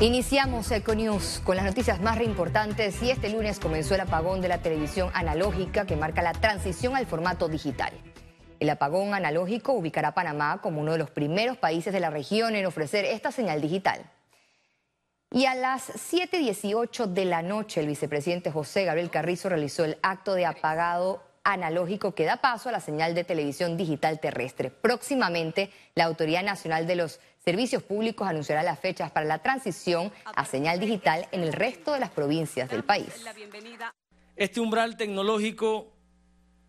Iniciamos Econews con las noticias más importantes y este lunes comenzó el apagón de la televisión analógica que marca la transición al formato digital. El apagón analógico ubicará a Panamá como uno de los primeros países de la región en ofrecer esta señal digital. Y a las 7.18 de la noche, el vicepresidente José Gabriel Carrizo realizó el acto de apagado analógico que da paso a la señal de televisión digital terrestre. Próximamente, la Autoridad Nacional de los Servicios Públicos anunciará las fechas para la transición a señal digital en el resto de las provincias del país. Este umbral tecnológico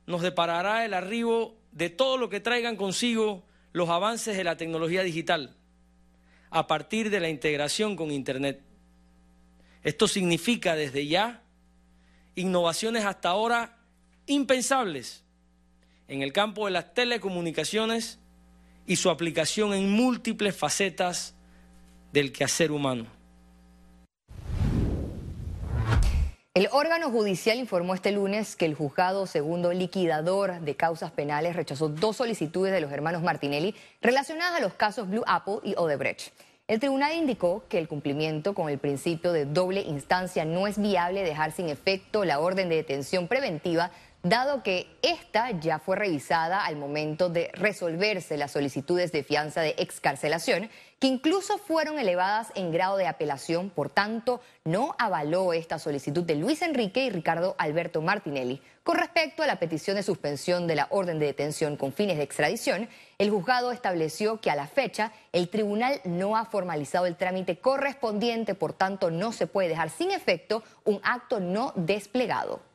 nos deparará el arribo de todo lo que traigan consigo los avances de la tecnología digital a partir de la integración con Internet. Esto significa desde ya innovaciones hasta ahora impensables en el campo de las telecomunicaciones y su aplicación en múltiples facetas del quehacer humano. El órgano judicial informó este lunes que el juzgado segundo liquidador de causas penales rechazó dos solicitudes de los hermanos Martinelli relacionadas a los casos Blue Apple y Odebrecht. El tribunal indicó que el cumplimiento con el principio de doble instancia no es viable dejar sin efecto la orden de detención preventiva dado que esta ya fue revisada al momento de resolverse las solicitudes de fianza de excarcelación, que incluso fueron elevadas en grado de apelación, por tanto, no avaló esta solicitud de Luis Enrique y Ricardo Alberto Martinelli. Con respecto a la petición de suspensión de la orden de detención con fines de extradición, el juzgado estableció que a la fecha el tribunal no ha formalizado el trámite correspondiente, por tanto, no se puede dejar sin efecto un acto no desplegado.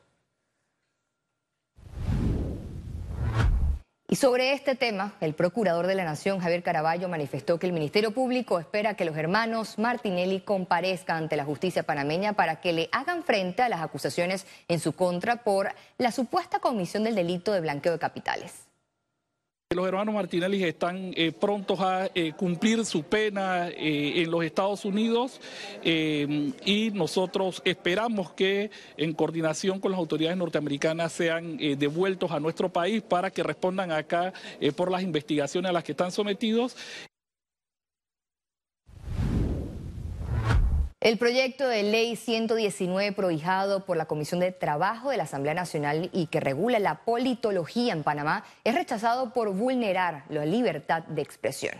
Y sobre este tema, el procurador de la Nación, Javier Caraballo, manifestó que el Ministerio Público espera que los hermanos Martinelli comparezcan ante la justicia panameña para que le hagan frente a las acusaciones en su contra por la supuesta comisión del delito de blanqueo de capitales. Los hermanos Martinelli están eh, prontos a eh, cumplir su pena eh, en los Estados Unidos y nosotros esperamos que en coordinación con las autoridades norteamericanas sean devueltos a nuestro país para que respondan acá por las investigaciones a las que están sometidos. El proyecto de ley 119 prohijado por la Comisión de Trabajo de la Asamblea Nacional y que regula la politología en Panamá es rechazado por vulnerar la libertad de expresión.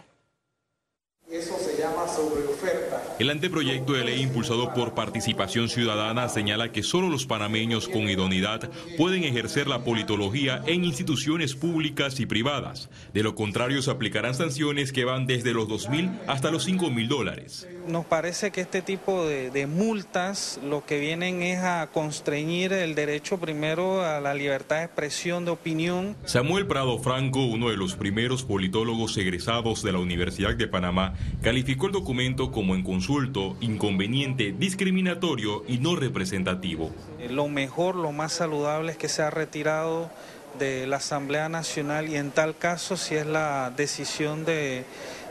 Se llama sobreoferta. El anteproyecto de ley impulsado por Participación Ciudadana señala que solo los panameños con idoneidad pueden ejercer la politología en instituciones públicas y privadas. De lo contrario, se aplicarán sanciones que van desde los 2 mil hasta los 5 mil dólares. Nos parece que este tipo de, de multas lo que vienen es a constreñir el derecho primero a la libertad de expresión de opinión. Samuel Prado Franco, uno de los primeros politólogos egresados de la Universidad de Panamá, calificó el documento como en consulto, inconveniente, discriminatorio y no representativo. Lo mejor, lo más saludable es que se ha retirado de la Asamblea Nacional y en tal caso si es la decisión de,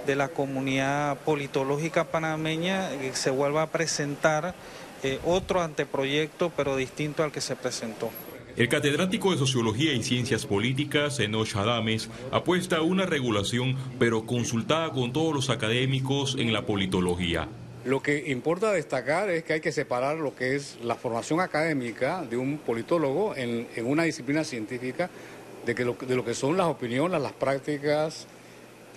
de la comunidad politológica panameña que se vuelva a presentar eh, otro anteproyecto pero distinto al que se presentó. El catedrático de Sociología y Ciencias Políticas, Enoch Adames, apuesta a una regulación, pero consultada con todos los académicos en la politología. Lo que importa destacar es que hay que separar lo que es la formación académica de un politólogo en, una disciplina científica de, que de lo que son las opiniones, las prácticas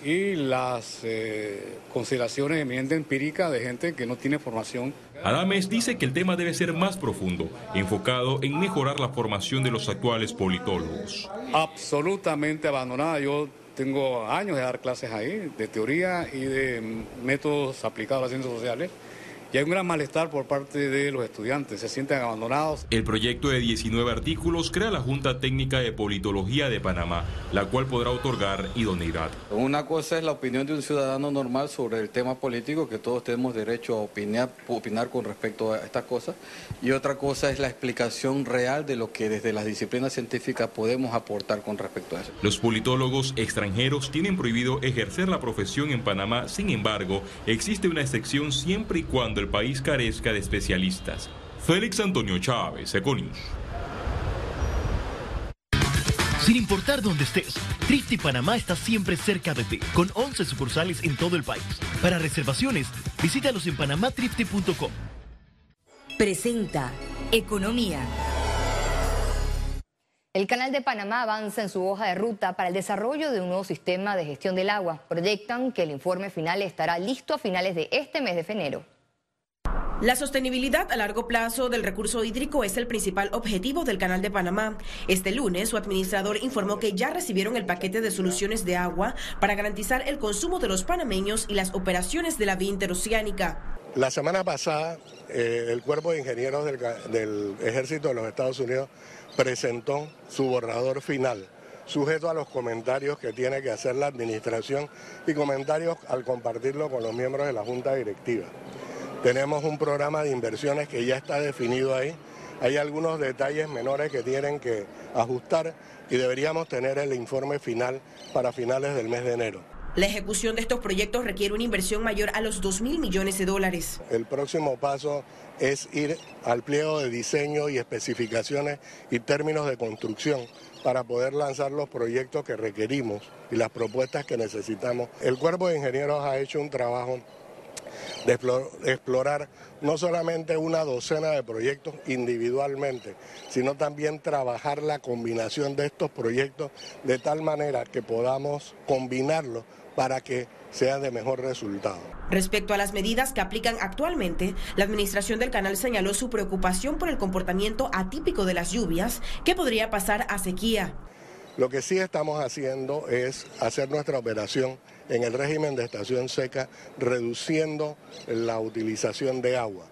y las eh, consideraciones eminentemente empíricas de gente que no tiene formación. Adames dice que el tema debe ser más profundo, enfocado en mejorar la formación de los actuales politólogos. Absolutamente abandonada. Yo tengo años de dar clases ahí, de teoría y de métodos aplicados a las ciencias sociales y hay un gran malestar por parte de los estudiantes, se sienten abandonados. El proyecto de 19 artículos crea la Junta Técnica de Politología de Panamá, la cual podrá otorgar idoneidad. Una cosa es la opinión de un ciudadano normal sobre el tema político, que todos tenemos derecho a opinar, opinar con respecto a estas cosas, y otra cosa es la explicación real de lo que desde las disciplinas científicas podemos aportar con respecto a eso. Los politólogos extranjeros tienen prohibido ejercer la profesión en Panamá, sin embargo, existe una excepción siempre y cuando el país carezca de especialistas. Félix Antonio Chávez, Econius. Sin importar dónde estés, Trifte Panamá está siempre cerca de ti, con 11 sucursales en todo el país. Para reservaciones, visítalos en panamatrifte.com. Presenta Economía. El Canal de Panamá avanza en su hoja de ruta para el desarrollo de un nuevo sistema de gestión del agua. Proyectan que el informe final estará listo a finales de este mes de enero. La sostenibilidad a largo plazo del recurso hídrico es el principal objetivo del Canal de Panamá. Este lunes, su administrador informó que ya recibieron el paquete de soluciones de agua para garantizar el consumo de los panameños y las operaciones de la vía interoceánica. La semana pasada, eh, el Cuerpo de Ingenieros del, del Ejército de los Estados Unidos presentó su borrador final sujeto a los comentarios que tiene que hacer la administración y comentarios al compartirlo con los miembros de la Junta Directiva. Tenemos un programa de inversiones que ya está definido ahí. Hay algunos detalles menores que tienen que ajustar y deberíamos tener el informe final para finales del mes de enero. La ejecución de estos proyectos requiere una inversión mayor a los 2 mil millones de dólares. El próximo paso es ir al pliego de diseño y especificaciones y términos de construcción para poder lanzar los proyectos que requerimos y las propuestas que necesitamos. El cuerpo de ingenieros ha hecho un trabajo de explorar no solamente una docena de proyectos individualmente, sino también trabajar la combinación de estos proyectos de tal manera que podamos combinarlos para que sea de mejor resultado. Respecto a las medidas que aplican actualmente, la administración del canal señaló su preocupación por el comportamiento atípico de las lluvias que podría pasar a sequía. Lo que sí estamos haciendo es hacer nuestra operación en el régimen de estación seca, reduciendo la utilización de agua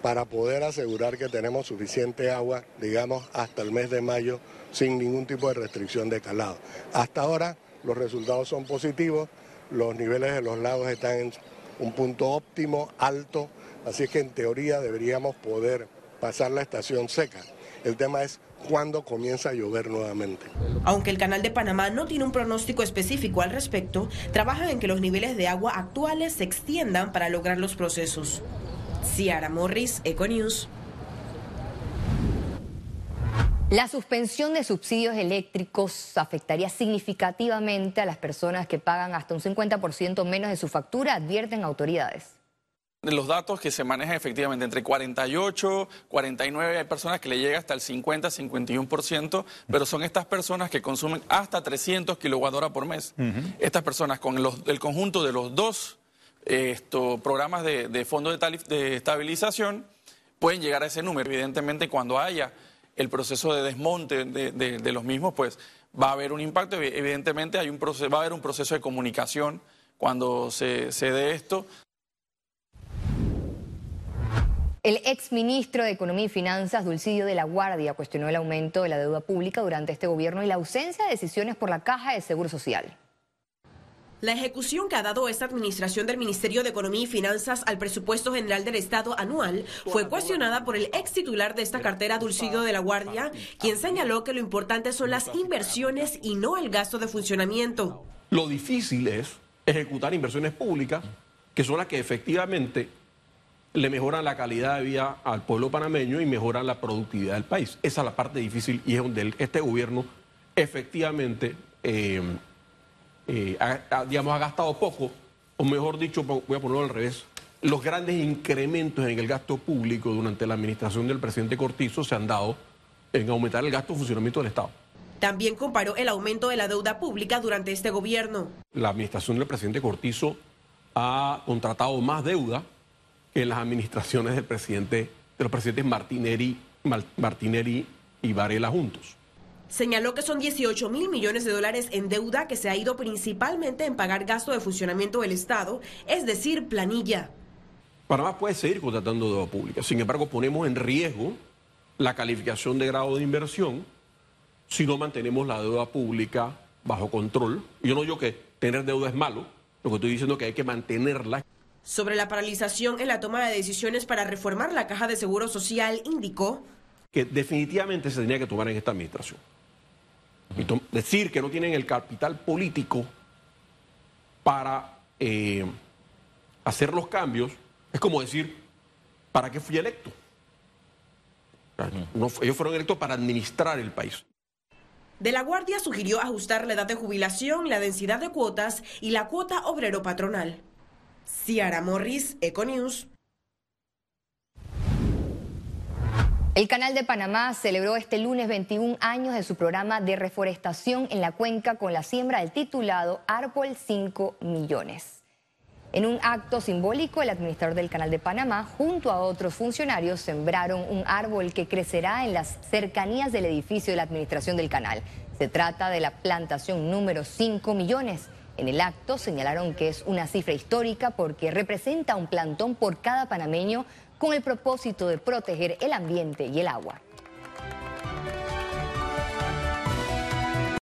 para poder asegurar que tenemos suficiente agua, digamos, hasta el mes de mayo sin ningún tipo de restricción de calado. Hasta ahora los resultados son positivos, los niveles de los lagos están en un punto óptimo, alto, así que en teoría deberíamos poder pasar la estación seca. El tema es cuándo comienza a llover nuevamente. Aunque el Canal de Panamá no tiene un pronóstico específico al respecto, trabajan en que los niveles de agua actuales se extiendan para lograr los procesos. Ciara Morris, Econews. La suspensión de subsidios eléctricos afectaría significativamente a las personas que pagan hasta un 50% menos de su factura, advierten autoridades los datos que se manejan efectivamente entre 48, 49, hay personas que le llega hasta el 50, 51%, pero son estas personas que consumen hasta 300 kilowatt por mes. Estas personas con el conjunto de los dos programas de, fondo de, de estabilización pueden llegar a ese número. Evidentemente, cuando haya el proceso de desmonte de, los mismos, pues va a haber un impacto. Evidentemente, hay un proceso, va a haber un proceso de comunicación cuando se, se dé esto. El exministro de Economía y Finanzas, Dulcidio de la Guardia, cuestionó el aumento de la deuda pública durante este gobierno y la ausencia de decisiones por la Caja de Seguro Social. La ejecución que ha dado esta administración del Ministerio de Economía y Finanzas al presupuesto general del Estado anual fue cuestionada por el ex titular de esta cartera, Dulcidio de la Guardia, quien señaló que lo importante son las inversiones y no el gasto de funcionamiento. Lo difícil es ejecutar inversiones públicas, que son las que efectivamente le mejoran la calidad de vida al pueblo panameño y mejoran la productividad del país. Esa es la parte difícil y es donde este gobierno efectivamente eh, eh, ha, digamos, ha gastado poco, o mejor dicho, voy a ponerlo al revés, los grandes incrementos en el gasto público durante la administración del presidente Cortizo se han dado en aumentar el gasto de funcionamiento del Estado. También comparó el aumento de la deuda pública durante este gobierno. La administración del presidente Cortizo ha contratado más deuda en las administraciones del presidente, de los presidentes Martinelli, Martinelli y Varela juntos. Señaló que son 18 mil millones de dólares en deuda que se ha ido principalmente en pagar gasto de funcionamiento del Estado, es decir, planilla. Panamá puede seguir contratando deuda pública, sin embargo ponemos en riesgo la calificación de grado de inversión si no mantenemos la deuda pública bajo control. Yo no digo que tener deuda es malo, lo que estoy diciendo es que hay que mantenerla sobre la paralización en la toma de decisiones para reformar la caja de seguro social, indicó que definitivamente se tenía que tomar en esta administración. Y decir que no tienen el capital político para eh, hacer los cambios es como decir, ¿para qué fui electo? ellos fueron electos para administrar el país. De la Guardia sugirió ajustar la edad de jubilación, la densidad de cuotas y la cuota obrero patronal. Ciara Morris, Econews. El Canal de Panamá celebró este lunes 21 años de su programa de reforestación en la cuenca con la siembra del titulado Árbol 5 millones. En un acto simbólico, el administrador del Canal de Panamá, junto a otros funcionarios, sembraron un árbol que crecerá en las cercanías del edificio de la administración del canal. Se trata de la plantación número 5 millones. En el acto señalaron que es una cifra histórica porque representa un plantón por cada panameño con el propósito de proteger el ambiente y el agua.